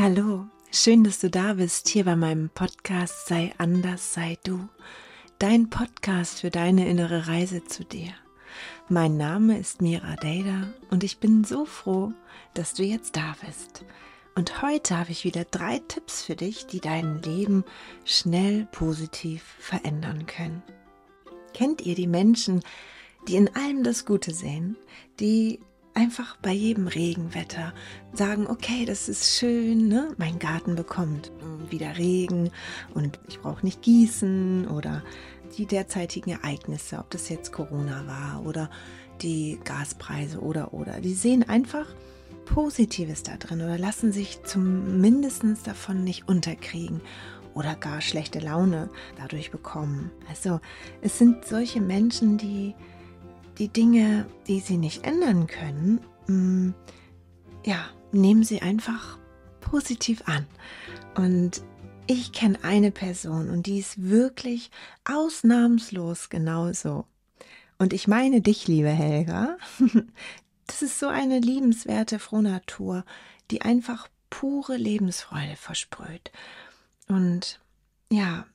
hallo. Schön, dass du da bist, hier bei meinem Podcast Sei anders, sei du. Dein Podcast für deine innere Reise zu dir. Mein Name ist Mira Dada und ich bin so froh, dass du jetzt da bist. Und heute habe ich wieder drei Tipps für dich, die dein Leben schnell positiv verändern können. Kennt ihr die Menschen, die in allem das Gute sehen, die einfach bei jedem Regenwetter sagen, okay, das ist schön, ne? mein Garten bekommt wieder Regen und ich brauche nicht gießen oder die derzeitigen Ereignisse, ob das jetzt Corona war oder die Gaspreise oder oder. Die sehen einfach Positives da drin oder lassen sich zumindest davon nicht unterkriegen oder gar schlechte Laune dadurch bekommen. Also es sind solche Menschen, die die Dinge, die sie nicht ändern können, mh, mm, ja, nehmen sie einfach positiv an. Und ich kenne eine Person und die ist wirklich ausnahmslos genauso. Und ich meine dich, liebe Helga. Das ist so eine liebenswerte Frohnatur, die einfach pure Lebensfreude versprüht. Und ja,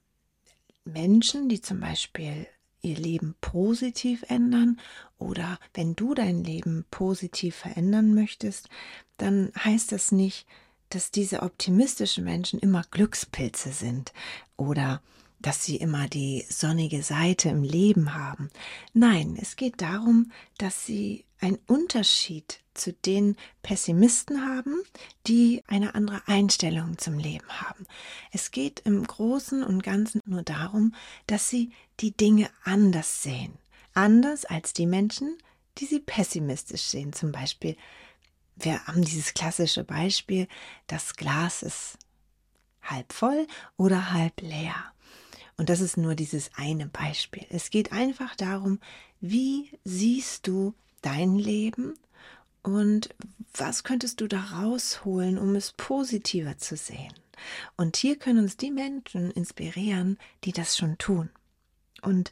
Menschen, die zum Beispiel ihr Leben positiv ändern oder wenn du dein Leben positiv verändern möchtest, dann heißt das nicht, dass diese optimistischen Menschen immer Glückspilze sind oder dass sie immer die sonnige Seite im Leben haben. Nein, es geht darum, dass sie einen Unterschied zu den Pessimisten haben, die eine andere Einstellung zum Leben haben. Es geht im Großen und Ganzen nur darum, dass sie die Dinge anders sehen. Anders als die Menschen, die sie pessimistisch sehen. Zum Beispiel, wir haben dieses klassische Beispiel, das Glas ist halb voll oder halb leer. Und das ist nur dieses eine Beispiel. Es geht einfach darum, wie siehst du dein Leben und was könntest du da rausholen, um es positiver zu sehen? Und hier können uns die Menschen inspirieren, die das schon tun. Und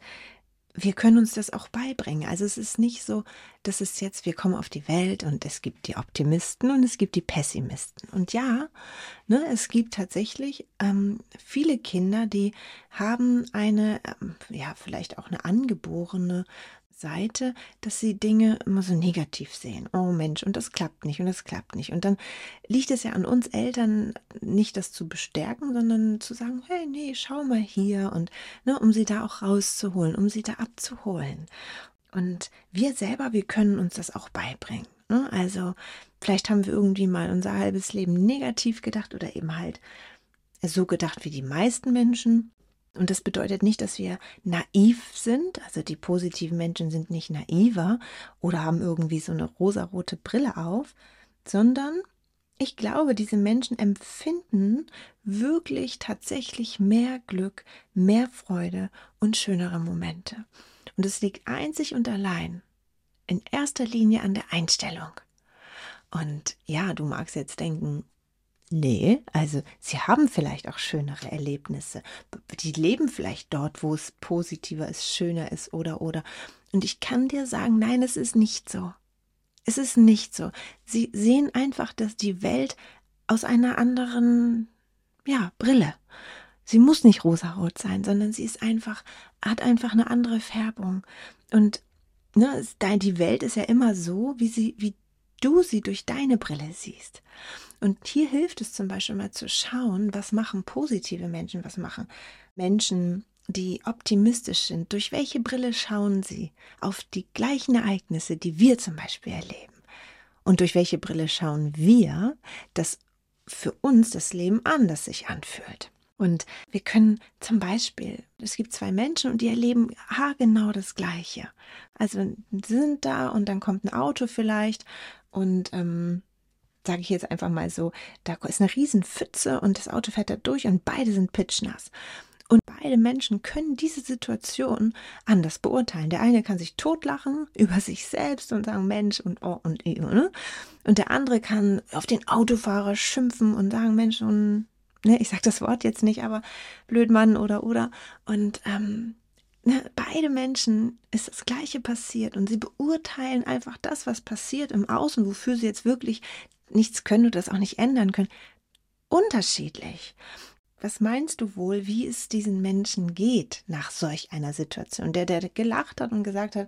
wir können uns das auch beibringen. Also es ist nicht so, dass es jetzt, wir kommen auf die Welt und es gibt die Optimisten und es gibt die Pessimisten. Und ja, ne, es gibt tatsächlich ähm, viele Kinder, die haben eine, ähm, ja, vielleicht auch eine angeborene Seite, dass sie Dinge immer so negativ sehen. Oh Mensch, und das klappt nicht und das klappt nicht. Und dann liegt es ja an uns Eltern, nicht das zu bestärken, sondern zu sagen, hey, nee, schau mal hier und ne, um sie da auch rauszuholen, um sie da abzuholen. Und wir selber, wir können uns das auch beibringen. Ne? Also vielleicht haben wir irgendwie mal unser halbes Leben negativ gedacht oder eben halt so gedacht wie die meisten Menschen. Und das bedeutet nicht, dass wir naiv sind, also die positiven Menschen sind nicht naiver oder haben irgendwie so eine rosarote Brille auf, sondern ich glaube, diese Menschen empfinden wirklich tatsächlich mehr Glück, mehr Freude und schönere Momente. Und es liegt einzig und allein in erster Linie an der Einstellung. Und ja, du magst jetzt denken, Nee, also sie haben vielleicht auch schönere Erlebnisse. Die leben vielleicht dort, wo es positiver ist, schöner ist oder oder. Und ich kann dir sagen, nein, es ist nicht so. Es ist nicht so. Sie sehen einfach, dass die Welt aus einer anderen, ja, Brille. Sie muss nicht rosarot sein, sondern sie ist einfach, hat einfach eine andere Färbung. Und ne, die Welt ist ja immer so, wie sie, wie du sie durch deine Brille siehst. Und hier hilft es zum Beispiel mal zu schauen, was machen positive Menschen, was machen Menschen, die optimistisch sind. Durch welche Brille schauen sie auf die gleichen Ereignisse, die wir zum Beispiel erleben? Und durch welche Brille schauen wir, dass für uns das Leben anders sich anfühlt? Und wir können zum Beispiel, es gibt zwei Menschen und die erleben genau das Gleiche. Also sind da und dann kommt ein Auto vielleicht und ähm, sage ich jetzt einfach mal so, da ist eine riesen Pfütze und das Auto fährt da durch und beide sind pitschnass. Und beide Menschen können diese Situation anders beurteilen. Der eine kann sich totlachen über sich selbst und sagen, Mensch und oh und eh, ne? Und der andere kann auf den Autofahrer schimpfen und sagen, Mensch und ne, ich sage das Wort jetzt nicht, aber Blödmann oder oder. Und ähm, beide Menschen ist das Gleiche passiert und sie beurteilen einfach das, was passiert im Außen, wofür sie jetzt wirklich nichts können oder das auch nicht ändern können, unterschiedlich. Was meinst du wohl, wie es diesen Menschen geht nach solch einer Situation? Der, der gelacht hat und gesagt hat,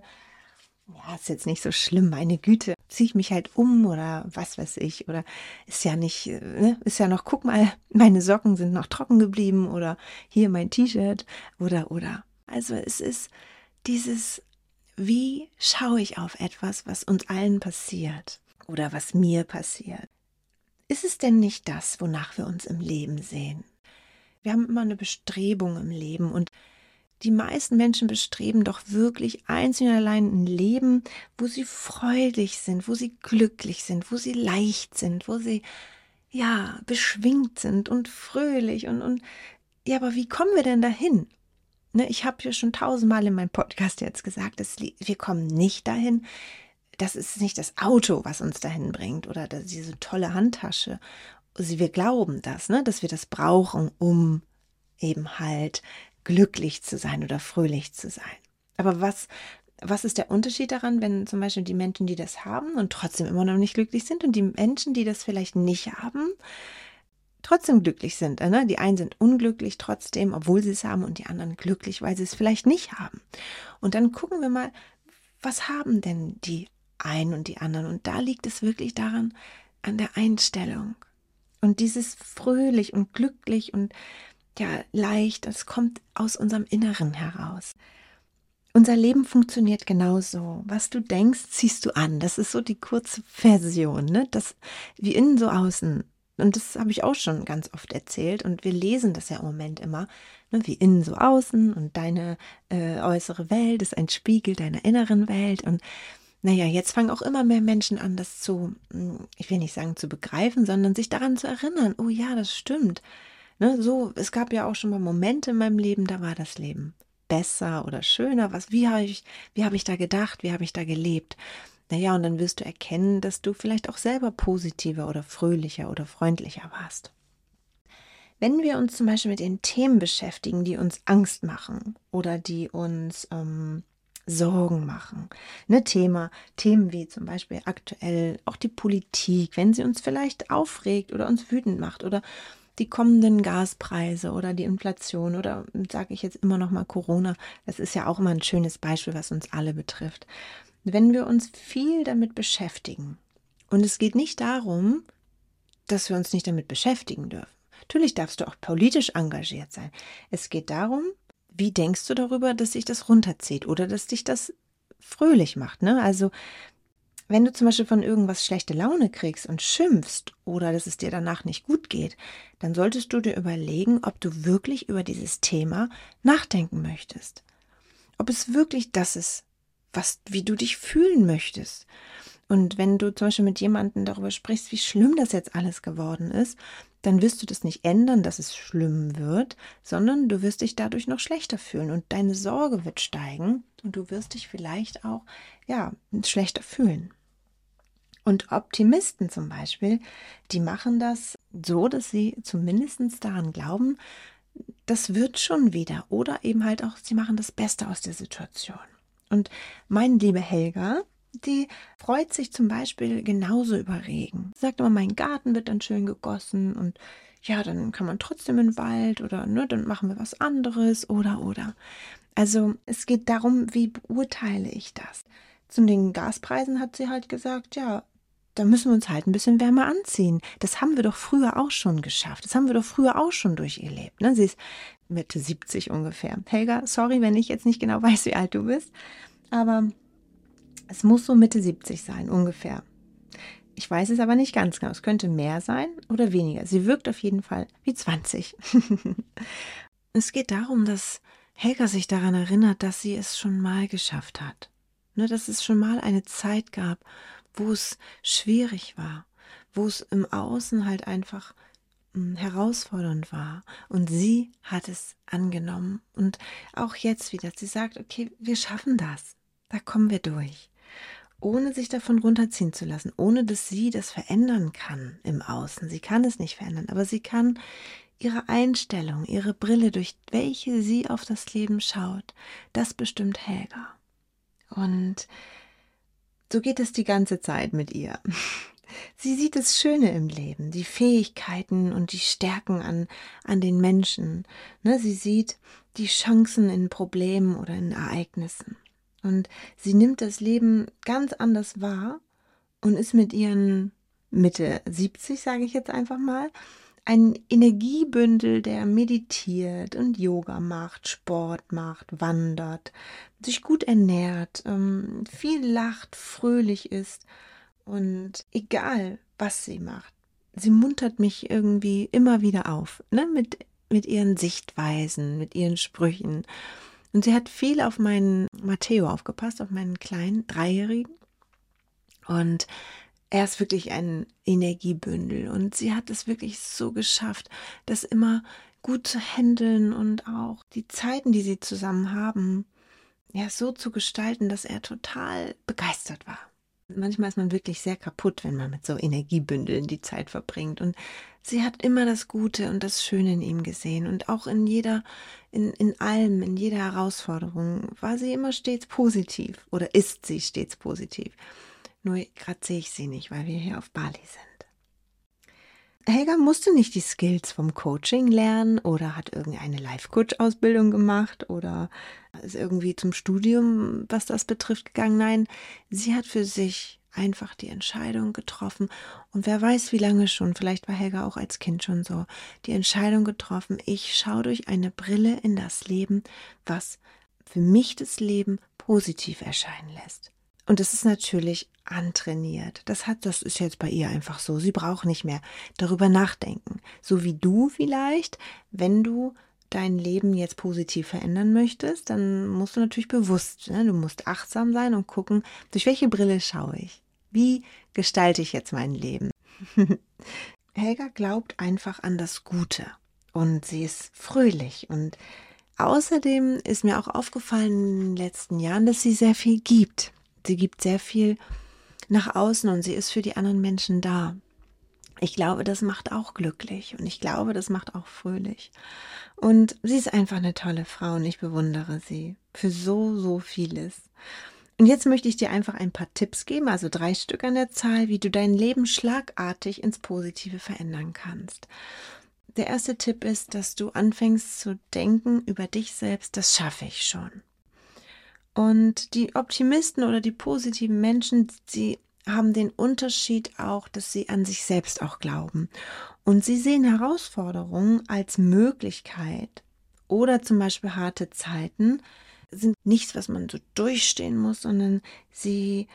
ja, ist jetzt nicht so schlimm, meine Güte, ziehe ich mich halt um oder was weiß ich oder ist ja nicht, äh, ne, ist ja noch, guck mal, meine Socken sind noch trocken geblieben oder hier mein T-Shirt oder oder. Also es ist dieses, wie schaue ich auf etwas, was uns allen passiert oder was mir passiert? Ist es denn nicht das, wonach wir uns im Leben sehen? Wir haben immer eine Bestrebung im Leben und die meisten Menschen bestreben doch wirklich einzig und allein ein Leben, wo sie freudig sind, wo sie glücklich sind, wo sie leicht sind, wo sie ja beschwingt sind und fröhlich und und ja, aber wie kommen wir denn dahin? Ne, ich habe ja schon tausendmal in meinem Podcast jetzt gesagt, dass wir kommen nicht dahin. Das ist nicht das Auto, was uns dahin bringt oder diese tolle Handtasche. Also wir glauben das, ne, dass wir das brauchen, um eben halt glücklich zu sein oder fröhlich zu sein. Aber was, was ist der Unterschied daran, wenn zum Beispiel die Menschen, die das haben und trotzdem immer noch nicht glücklich sind und die Menschen, die das vielleicht nicht haben, trotzdem glücklich sind. Ne? Die einen sind unglücklich trotzdem, obwohl sie es haben, und die anderen glücklich, weil sie es vielleicht nicht haben. Und dann gucken wir mal, was haben denn die einen und die anderen? Und da liegt es wirklich daran, an der Einstellung. Und dieses fröhlich und glücklich und ja leicht, das kommt aus unserem Inneren heraus. Unser Leben funktioniert genauso. Was du denkst, ziehst du an. Das ist so die kurze Version, ne? Das wie innen so außen. Und das habe ich auch schon ganz oft erzählt. Und wir lesen das ja im Moment immer, ne? wie innen so außen. Und deine äh, äußere Welt ist ein Spiegel deiner inneren Welt. Und naja, jetzt fangen auch immer mehr Menschen an, das zu, hm, ich will nicht sagen zu begreifen, sondern sich daran zu erinnern. Oh ja, das stimmt. Ne, so, es gab ja auch schon mal Momente in meinem Leben, da war das Leben besser oder schöner. Was, wie habe ich, wie habe ich da gedacht? Wie habe ich da gelebt? Naja, und dann wirst du erkennen, dass du vielleicht auch selber positiver oder fröhlicher oder freundlicher warst. Wenn wir uns zum Beispiel mit den Themen beschäftigen, die uns Angst machen oder die uns ähm, Sorgen machen. Ne, Thema, Themen wie zum Beispiel aktuell auch die Politik, wenn sie uns vielleicht aufregt oder uns wütend macht oder die kommenden Gaspreise oder die Inflation oder sage ich jetzt immer noch mal Corona, das ist ja auch immer ein schönes Beispiel, was uns alle betrifft. Wenn wir uns viel damit beschäftigen und es geht nicht darum, dass wir uns nicht damit beschäftigen dürfen. Natürlich darfst du auch politisch engagiert sein. Es geht darum, wie denkst du darüber, dass sich das runterzieht oder dass dich das fröhlich macht. Ne? Also wenn du zum Beispiel von irgendwas schlechte Laune kriegst und schimpfst oder dass es dir danach nicht gut geht, dann solltest du dir überlegen, ob du wirklich über dieses Thema nachdenken möchtest. Ob es wirklich das ist, was, wie du dich fühlen möchtest. Und wenn du zum Beispiel mit jemandem darüber sprichst, wie schlimm das jetzt alles geworden ist, dann wirst du das nicht ändern, dass es schlimm wird, sondern du wirst dich dadurch noch schlechter fühlen und deine Sorge wird steigen und du wirst dich vielleicht auch, ja, schlechter fühlen. Und Optimisten zum Beispiel, die machen das so, dass sie zumindest daran glauben, das wird schon wieder. Oder eben halt auch, sie machen das Beste aus der Situation. Und meine liebe Helga, die freut sich zum Beispiel genauso über Regen. Sagt immer, mein Garten wird dann schön gegossen und ja, dann kann man trotzdem in den Wald oder ne, dann machen wir was anderes oder oder. Also es geht darum, wie beurteile ich das? Zu den Gaspreisen hat sie halt gesagt, ja, da müssen wir uns halt ein bisschen wärmer anziehen. Das haben wir doch früher auch schon geschafft. Das haben wir doch früher auch schon durchgelebt. Ne? Sie ist Mitte 70 ungefähr. Helga, sorry, wenn ich jetzt nicht genau weiß, wie alt du bist, aber es muss so Mitte 70 sein, ungefähr. Ich weiß es aber nicht ganz genau. Es könnte mehr sein oder weniger. Sie wirkt auf jeden Fall wie 20. es geht darum, dass Helga sich daran erinnert, dass sie es schon mal geschafft hat. Ne, dass es schon mal eine Zeit gab, wo es schwierig war, wo es im Außen halt einfach herausfordernd war. Und sie hat es angenommen. Und auch jetzt wieder, sie sagt, okay, wir schaffen das. Da kommen wir durch. Ohne sich davon runterziehen zu lassen, ohne dass sie das verändern kann im Außen. Sie kann es nicht verändern, aber sie kann ihre Einstellung, ihre Brille, durch welche sie auf das Leben schaut, das bestimmt Helga. Und so geht es die ganze Zeit mit ihr. Sie sieht das Schöne im Leben, die Fähigkeiten und die Stärken an, an den Menschen. Ne, sie sieht die Chancen in Problemen oder in Ereignissen. Und sie nimmt das Leben ganz anders wahr und ist mit ihren Mitte 70, sage ich jetzt einfach mal, ein Energiebündel, der meditiert und Yoga macht, Sport macht, wandert, sich gut ernährt, ähm, viel lacht, fröhlich ist und egal, was sie macht, sie muntert mich irgendwie immer wieder auf, ne, mit, mit ihren Sichtweisen, mit ihren Sprüchen. Und sie hat viel auf meinen Matteo aufgepasst, auf meinen kleinen Dreijährigen. Und er ist wirklich ein Energiebündel und sie hat es wirklich so geschafft, das immer gut zu handeln und auch die Zeiten, die sie zusammen haben, ja, so zu gestalten, dass er total begeistert war. Manchmal ist man wirklich sehr kaputt, wenn man mit so Energiebündeln die Zeit verbringt. Und sie hat immer das Gute und das Schöne in ihm gesehen. Und auch in jeder, in, in allem, in jeder Herausforderung war sie immer stets positiv oder ist sie stets positiv. Nur gerade sehe ich sie nicht, weil wir hier auf Bali sind. Helga musste nicht die Skills vom Coaching lernen oder hat irgendeine Life-Coach-Ausbildung gemacht oder ist irgendwie zum Studium, was das betrifft, gegangen. Nein, sie hat für sich einfach die Entscheidung getroffen. Und wer weiß, wie lange schon, vielleicht war Helga auch als Kind schon so, die Entscheidung getroffen, ich schaue durch eine Brille in das Leben, was für mich das Leben positiv erscheinen lässt. Und das ist natürlich antrainiert. Das hat, das ist jetzt bei ihr einfach so. Sie braucht nicht mehr darüber nachdenken. So wie du vielleicht, wenn du dein Leben jetzt positiv verändern möchtest, dann musst du natürlich bewusst, ne? du musst achtsam sein und gucken, durch welche Brille schaue ich? Wie gestalte ich jetzt mein Leben? Helga glaubt einfach an das Gute und sie ist fröhlich und außerdem ist mir auch aufgefallen in den letzten Jahren, dass sie sehr viel gibt. Sie gibt sehr viel nach außen und sie ist für die anderen Menschen da. Ich glaube, das macht auch glücklich und ich glaube, das macht auch fröhlich. Und sie ist einfach eine tolle Frau und ich bewundere sie für so, so vieles. Und jetzt möchte ich dir einfach ein paar Tipps geben, also drei Stück an der Zahl, wie du dein Leben schlagartig ins Positive verändern kannst. Der erste Tipp ist, dass du anfängst zu denken über dich selbst, das schaffe ich schon. Und die Optimisten oder die positiven Menschen, sie haben den Unterschied auch, dass sie an sich selbst auch glauben. Und sie sehen Herausforderungen als Möglichkeit oder zum Beispiel harte Zeiten sind nichts, was man so durchstehen muss, sondern sie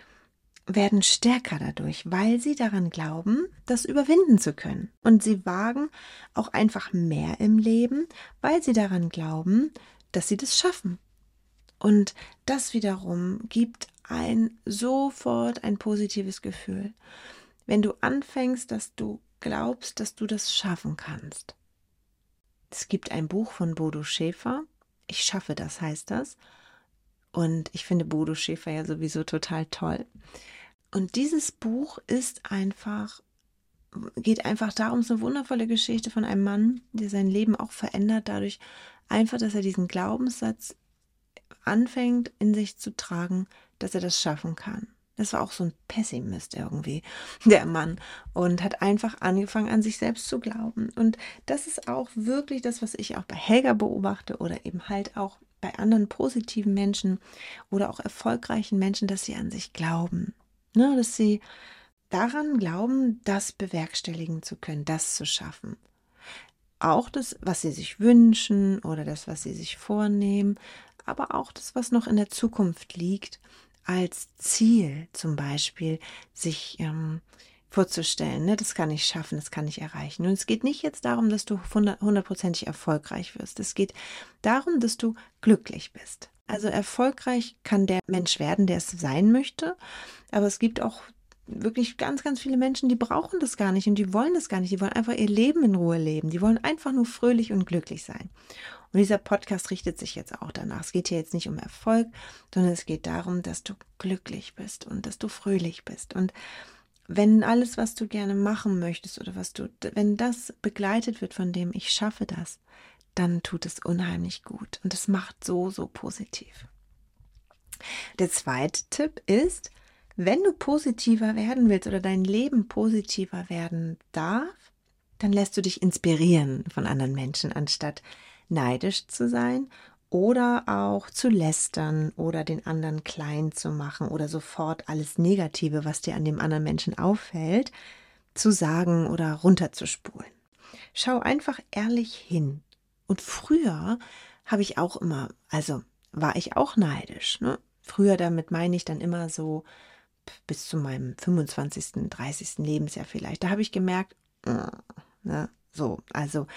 werden stärker dadurch, weil sie daran glauben, das überwinden zu können. Und sie wagen auch einfach mehr im Leben, weil sie daran glauben, dass sie das schaffen. Und das wiederum gibt ein sofort ein positives Gefühl. Wenn du anfängst, dass du glaubst, dass du das schaffen kannst. Es gibt ein Buch von Bodo Schäfer. Ich schaffe das heißt das. Und ich finde Bodo Schäfer ja sowieso total toll. Und dieses Buch ist einfach, geht einfach darum, es ist eine wundervolle Geschichte von einem Mann, der sein Leben auch verändert, dadurch einfach, dass er diesen Glaubenssatz anfängt in sich zu tragen, dass er das schaffen kann. Das war auch so ein Pessimist irgendwie, der Mann, und hat einfach angefangen, an sich selbst zu glauben. Und das ist auch wirklich das, was ich auch bei Helga beobachte oder eben halt auch bei anderen positiven Menschen oder auch erfolgreichen Menschen, dass sie an sich glauben. Ne, dass sie daran glauben, das bewerkstelligen zu können, das zu schaffen. Auch das, was sie sich wünschen oder das, was sie sich vornehmen, aber auch das, was noch in der Zukunft liegt, als Ziel zum Beispiel sich ähm, vorzustellen. Ne? Das kann ich schaffen, das kann ich erreichen. Und es geht nicht jetzt darum, dass du hundertprozentig erfolgreich wirst. Es geht darum, dass du glücklich bist. Also erfolgreich kann der Mensch werden, der es sein möchte. Aber es gibt auch wirklich ganz, ganz viele Menschen, die brauchen das gar nicht und die wollen das gar nicht. Die wollen einfach ihr Leben in Ruhe leben. Die wollen einfach nur fröhlich und glücklich sein. Und dieser Podcast richtet sich jetzt auch danach. Es geht hier jetzt nicht um Erfolg, sondern es geht darum, dass du glücklich bist und dass du fröhlich bist. Und wenn alles, was du gerne machen möchtest oder was du, wenn das begleitet wird von dem, ich schaffe das, dann tut es unheimlich gut und es macht so, so positiv. Der zweite Tipp ist, wenn du positiver werden willst oder dein Leben positiver werden darf, dann lässt du dich inspirieren von anderen Menschen, anstatt neidisch zu sein oder auch zu lästern oder den anderen klein zu machen oder sofort alles Negative, was dir an dem anderen Menschen auffällt, zu sagen oder runterzuspulen. Schau einfach ehrlich hin. Und früher habe ich auch immer, also war ich auch neidisch. Ne? Früher damit meine ich dann immer so bis zu meinem 25., 30. Lebensjahr vielleicht. Da habe ich gemerkt, äh, ne, so, also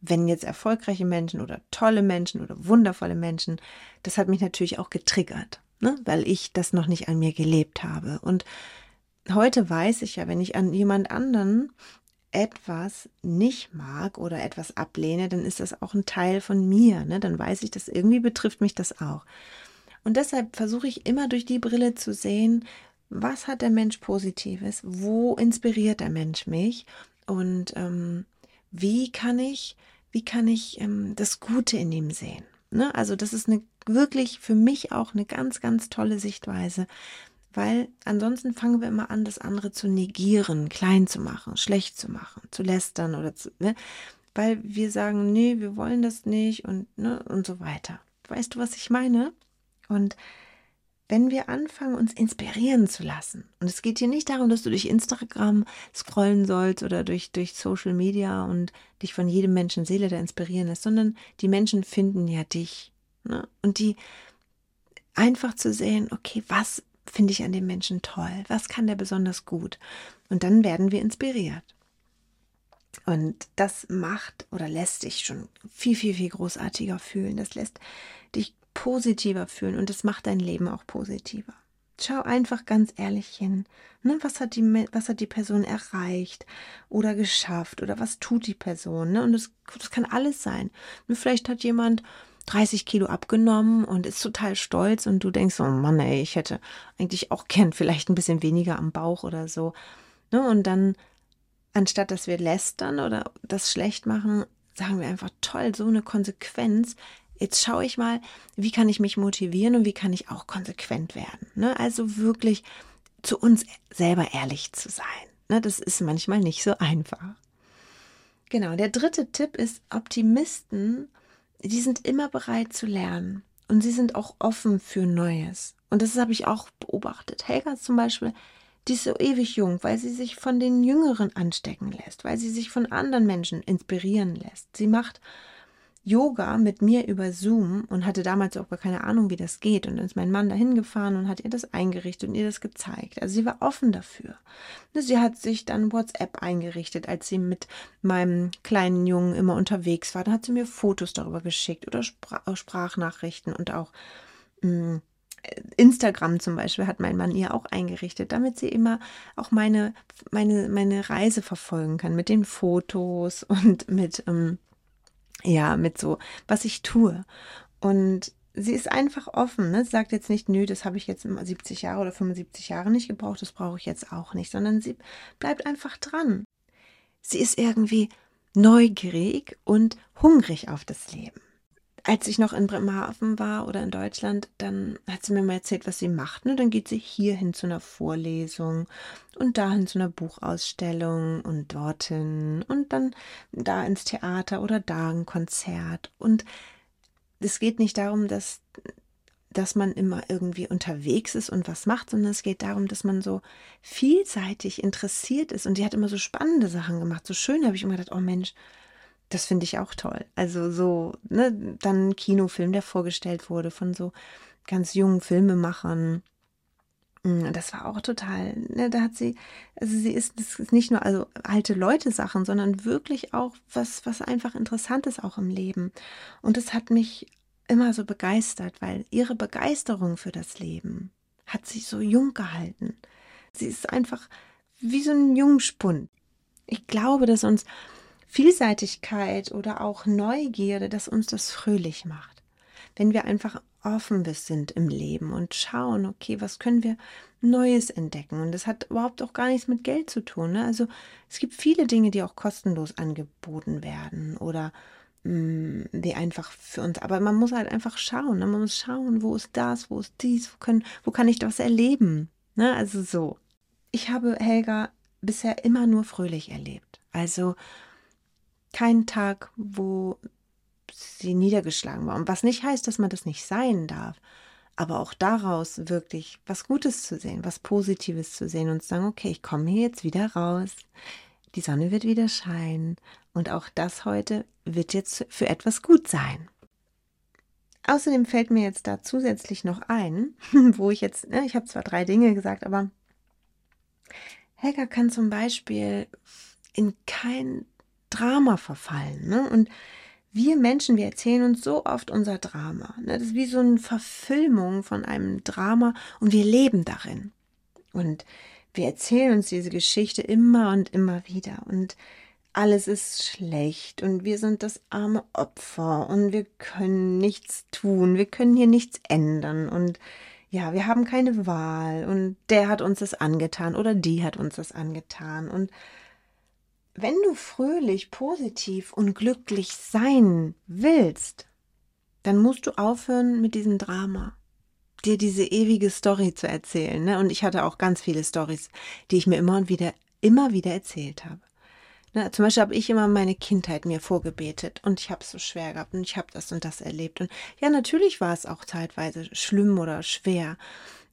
wenn jetzt erfolgreiche Menschen oder tolle Menschen oder wundervolle Menschen, das hat mich natürlich auch getriggert, ne? weil ich das noch nicht an mir gelebt habe. Und heute weiß ich ja, wenn ich an jemand anderen etwas nicht mag oder etwas ablehne, dann ist das auch ein Teil von mir. Ne? Dann weiß ich, dass irgendwie betrifft mich das auch. Und deshalb versuche ich immer durch die Brille zu sehen, was hat der Mensch Positives, wo inspiriert der Mensch mich und ähm, wie kann ich, wie kann ich ähm, das Gute in ihm sehen? Ne? Also das ist eine wirklich für mich auch eine ganz, ganz tolle Sichtweise, weil ansonsten fangen wir immer an, das andere zu negieren, klein zu machen, schlecht zu machen, zu lästern oder zu, ne? weil wir sagen, nee, wir wollen das nicht und ne und so weiter. Weißt du, was ich meine? Und wenn wir anfangen, uns inspirieren zu lassen, und es geht hier nicht darum, dass du durch Instagram scrollen sollst oder durch, durch Social Media und dich von jedem Menschen Seele da inspirieren lässt, sondern die Menschen finden ja dich. Ne? Und die einfach zu sehen, okay, was finde ich an dem Menschen toll? Was kann der besonders gut? Und dann werden wir inspiriert. Und das macht oder lässt dich schon viel, viel, viel großartiger fühlen. Das lässt dich positiver fühlen und es macht dein Leben auch positiver. Schau einfach ganz ehrlich hin. Ne, was, hat die, was hat die Person erreicht oder geschafft oder was tut die Person? Ne? Und das, das kann alles sein. Und vielleicht hat jemand 30 Kilo abgenommen und ist total stolz und du denkst, oh Mann, ey, ich hätte eigentlich auch gern vielleicht ein bisschen weniger am Bauch oder so. Ne? Und dann, anstatt dass wir lästern oder das schlecht machen, sagen wir einfach, toll, so eine Konsequenz Jetzt schaue ich mal, wie kann ich mich motivieren und wie kann ich auch konsequent werden. Ne? Also wirklich zu uns selber ehrlich zu sein. Ne? Das ist manchmal nicht so einfach. Genau, der dritte Tipp ist, Optimisten, die sind immer bereit zu lernen und sie sind auch offen für Neues. Und das habe ich auch beobachtet. Helga zum Beispiel, die ist so ewig jung, weil sie sich von den Jüngeren anstecken lässt, weil sie sich von anderen Menschen inspirieren lässt. Sie macht Yoga mit mir über Zoom und hatte damals auch gar keine Ahnung, wie das geht. Und dann ist mein Mann dahin gefahren und hat ihr das eingerichtet und ihr das gezeigt. Also sie war offen dafür. Sie hat sich dann WhatsApp eingerichtet, als sie mit meinem kleinen Jungen immer unterwegs war. Dann hat sie mir Fotos darüber geschickt oder Spra Sprachnachrichten und auch mh, mm, Instagram zum Beispiel hat mein Mann ihr auch eingerichtet, damit sie immer auch meine, meine, meine Reise verfolgen kann mit den Fotos und mit ähm, ja, mit so, was ich tue. Und sie ist einfach offen. Ne? Sie sagt jetzt nicht, nö, das habe ich jetzt 70 Jahre oder 75 Jahre nicht gebraucht, das brauche ich jetzt auch nicht, sondern sie bleibt einfach dran. Sie ist irgendwie neugierig und hungrig auf das Leben als ich noch in Bremerhaven war oder in Deutschland, dann hat sie mir mal erzählt, was sie macht. Und ne? dann geht sie hier hin zu einer Vorlesung und dahin zu einer Buchausstellung und dorthin und dann da ins Theater oder da ein Konzert. Und es geht nicht darum, dass, dass man immer irgendwie unterwegs ist und was macht, sondern es geht darum, dass man so vielseitig interessiert ist. Und die hat immer so spannende Sachen gemacht. So schön habe ich immer gedacht, oh Mensch, das finde ich auch toll. Also so, ne, dann ein Kinofilm, der vorgestellt wurde von so ganz jungen Filmemachern. Mm, das war auch total, ne, da hat sie, also sie ist, ist nicht nur also alte Leute Sachen, sondern wirklich auch was, was einfach interessant ist auch im Leben. Und das hat mich immer so begeistert, weil ihre Begeisterung für das Leben hat sich so jung gehalten. Sie ist einfach wie so ein Jungspund. Ich glaube, dass uns Vielseitigkeit oder auch Neugierde, dass uns das fröhlich macht. Wenn wir einfach offen sind im Leben und schauen, okay, was können wir Neues entdecken? Und das hat überhaupt auch gar nichts mit Geld zu tun. Ne? Also es gibt viele Dinge, die auch kostenlos angeboten werden oder mh, mm, die einfach für uns. Aber man muss halt einfach schauen. Ne? Man muss schauen, wo ist das, wo ist dies, wo, können, wo kann ich das erleben? Ne? Also so. Ich habe Helga bisher immer nur fröhlich erlebt. Also kein Tag, wo sie niedergeschlagen war. Und was nicht heißt, dass man das nicht sein darf. Aber auch daraus wirklich was Gutes zu sehen, was Positives zu sehen und zu sagen, okay, ich komme hier jetzt wieder raus. Die Sonne wird wieder scheinen. Und auch das heute wird jetzt für etwas gut sein. Außerdem fällt mir jetzt da zusätzlich noch ein, wo ich jetzt, ne, ich habe zwar drei Dinge gesagt, aber Helga kann zum Beispiel in kein Drama verfallen. Ne? Und wir Menschen, wir erzählen uns so oft unser Drama. Ne? Das ist wie so eine Verfilmung von einem Drama und wir leben darin. Und wir erzählen uns diese Geschichte immer und immer wieder. Und alles ist schlecht und wir sind das arme Opfer und wir können nichts tun, wir können hier nichts ändern und ja, wir haben keine Wahl und der hat uns das angetan oder die hat uns das angetan und wenn du fröhlich, positiv und glücklich sein willst, dann musst du aufhören mit diesem Drama, dir diese ewige Story zu erzählen. Ne? Und ich hatte auch ganz viele Stories, die ich mir immer und wieder, immer wieder erzählt habe. Ne? Zum Beispiel habe ich immer meine Kindheit mir vorgebetet und ich habe es so schwer gehabt und ich habe das und das erlebt. Und ja, natürlich war es auch zeitweise schlimm oder schwer.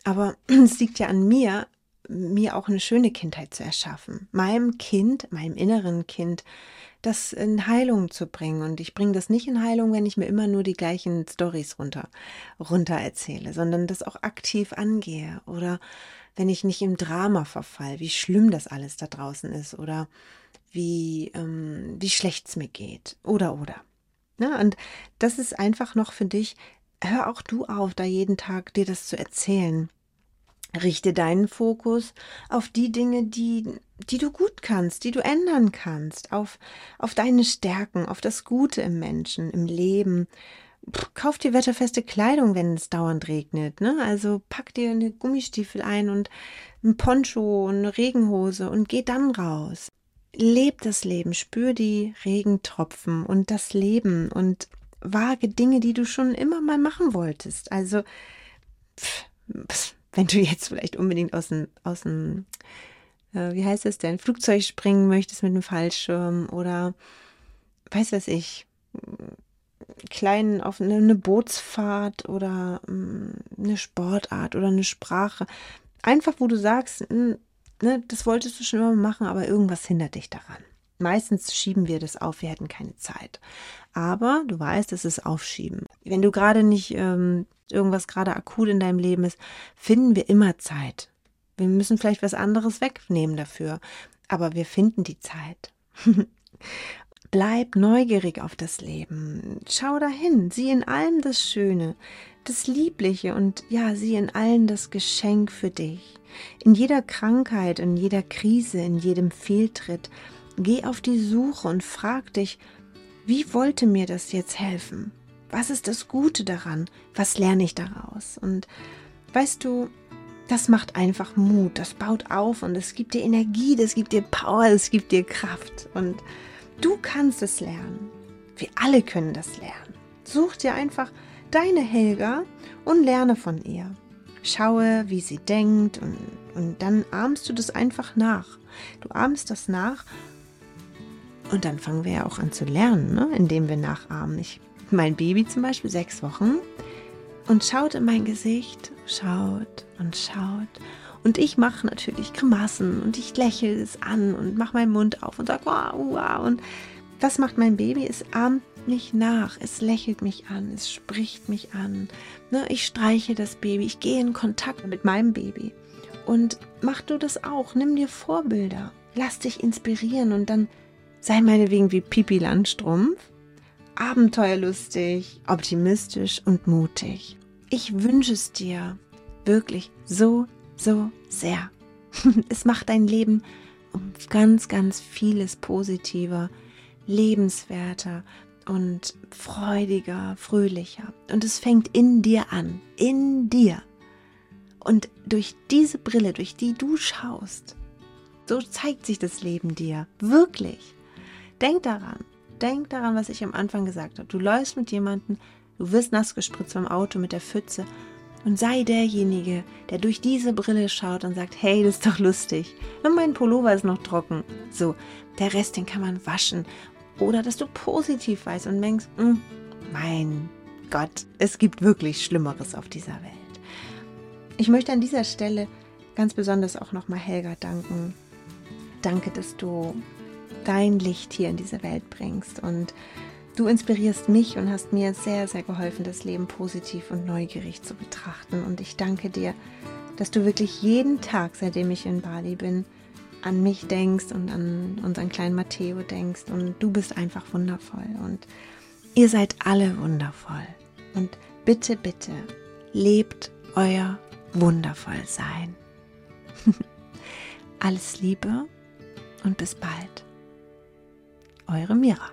Aber es liegt ja an mir, mir auch eine schöne Kindheit zu erschaffen. Meinem Kind, meinem inneren Kind, das in Heilung zu bringen. Und ich bringe das nicht in Heilung, wenn ich mir immer nur die gleichen Stories runter, runter erzähle, sondern das auch aktiv angehe. Oder wenn ich nicht im Drama verfall, wie schlimm das alles da draußen ist oder wie, ähm, wie schlecht es mir geht. Oder, oder. Ja, ne? und das ist einfach noch für dich, hör auch du auf, da jeden Tag dir das zu erzählen. Richte deinen Fokus auf die Dinge, die, die du gut kannst, die du ändern kannst, auf, auf deine Stärken, auf das Gute im Menschen, im Leben. Kauf dir wetterfeste Kleidung, wenn es dauernd regnet. Ne? Also pack dir eine Gummistiefel ein und ein Poncho und eine Regenhose und geh dann raus. Leb das Leben, spür die Regentropfen und das Leben und wage Dinge, die du schon immer mal machen wolltest. Also pff, pff, wenn du jetzt vielleicht unbedingt aus dem, aus dem äh, wie heißt es denn, Flugzeug springen möchtest mit einem Fallschirm oder weiß was ich, kleinen auf eine, eine Bootsfahrt oder mh, eine Sportart oder eine Sprache. Einfach, wo du sagst, mh, ne, das wolltest du schon immer machen, aber irgendwas hindert dich daran. Meistens schieben wir das auf, wir hätten keine Zeit. Aber du weißt, es ist Aufschieben. Wenn du gerade nicht ähm, irgendwas gerade akut in deinem Leben ist, finden wir immer Zeit. Wir müssen vielleicht was anderes wegnehmen dafür, aber wir finden die Zeit. Bleib neugierig auf das Leben. Schau dahin, sieh in allem das Schöne, das Liebliche und ja, sieh in allen das Geschenk für dich. In jeder Krankheit, in jeder Krise, in jedem Fehltritt, geh auf die Suche und frag dich, wie wollte mir das jetzt helfen? Was ist das Gute daran? Was lerne ich daraus? Und weißt du, das macht einfach Mut, das baut auf und es gibt dir Energie, das gibt dir Power, es gibt dir Kraft. Und du kannst es lernen. Wir alle können das lernen. Such dir einfach deine Helga und lerne von ihr. Schaue, wie sie denkt und, und dann ahmst du das einfach nach. Du ahmst das nach und dann fangen wir ja auch an zu lernen, ne? indem wir nachahmen. Ich mein Baby zum Beispiel sechs Wochen und schaut in mein Gesicht, schaut und schaut. Und ich mache natürlich Grimassen und ich lächle es an und mache meinen Mund auf und sage, wow, wow. Und was macht mein Baby? Es ahmt mich nach, es lächelt mich an, es spricht mich an. Ne, ich streiche das Baby, ich gehe in Kontakt mit meinem Baby. Und mach du das auch, nimm dir Vorbilder, lass dich inspirieren und dann sei meinetwegen wie Pipi Landstrumpf abenteuerlustig, optimistisch und mutig. Ich wünsche es dir wirklich so, so sehr. Es macht dein Leben um ganz, ganz vieles positiver, lebenswerter und freudiger, fröhlicher. Und es fängt in dir an, in dir. Und durch diese Brille, durch die du schaust, so zeigt sich das Leben dir, wirklich. Denk daran, Denk daran, was ich am Anfang gesagt habe. Du läufst mit jemandem, du wirst nass gespritzt vom Auto mit der Pfütze Und sei derjenige, der durch diese Brille schaut und sagt, hey, das ist doch lustig. Und mein Pullover ist noch trocken. So, der Rest, den kann man waschen. Oder dass du positiv weißt und denkst, hm, mein Gott, es gibt wirklich Schlimmeres auf dieser Welt. Ich möchte an dieser Stelle ganz besonders auch nochmal Helga danken. Danke, dass du dein Licht hier in diese Welt bringst und du inspirierst mich und hast mir sehr, sehr geholfen, das Leben positiv und neugierig zu betrachten. Und ich danke dir, dass du wirklich jeden Tag, seitdem ich in Bali bin, an mich denkst und an unseren kleinen Matteo denkst. Und du bist einfach wundervoll. Und ihr seid alle wundervoll. Und bitte, bitte, lebt euer Wundervollsein. Alles Liebe und bis bald. Eure Mira.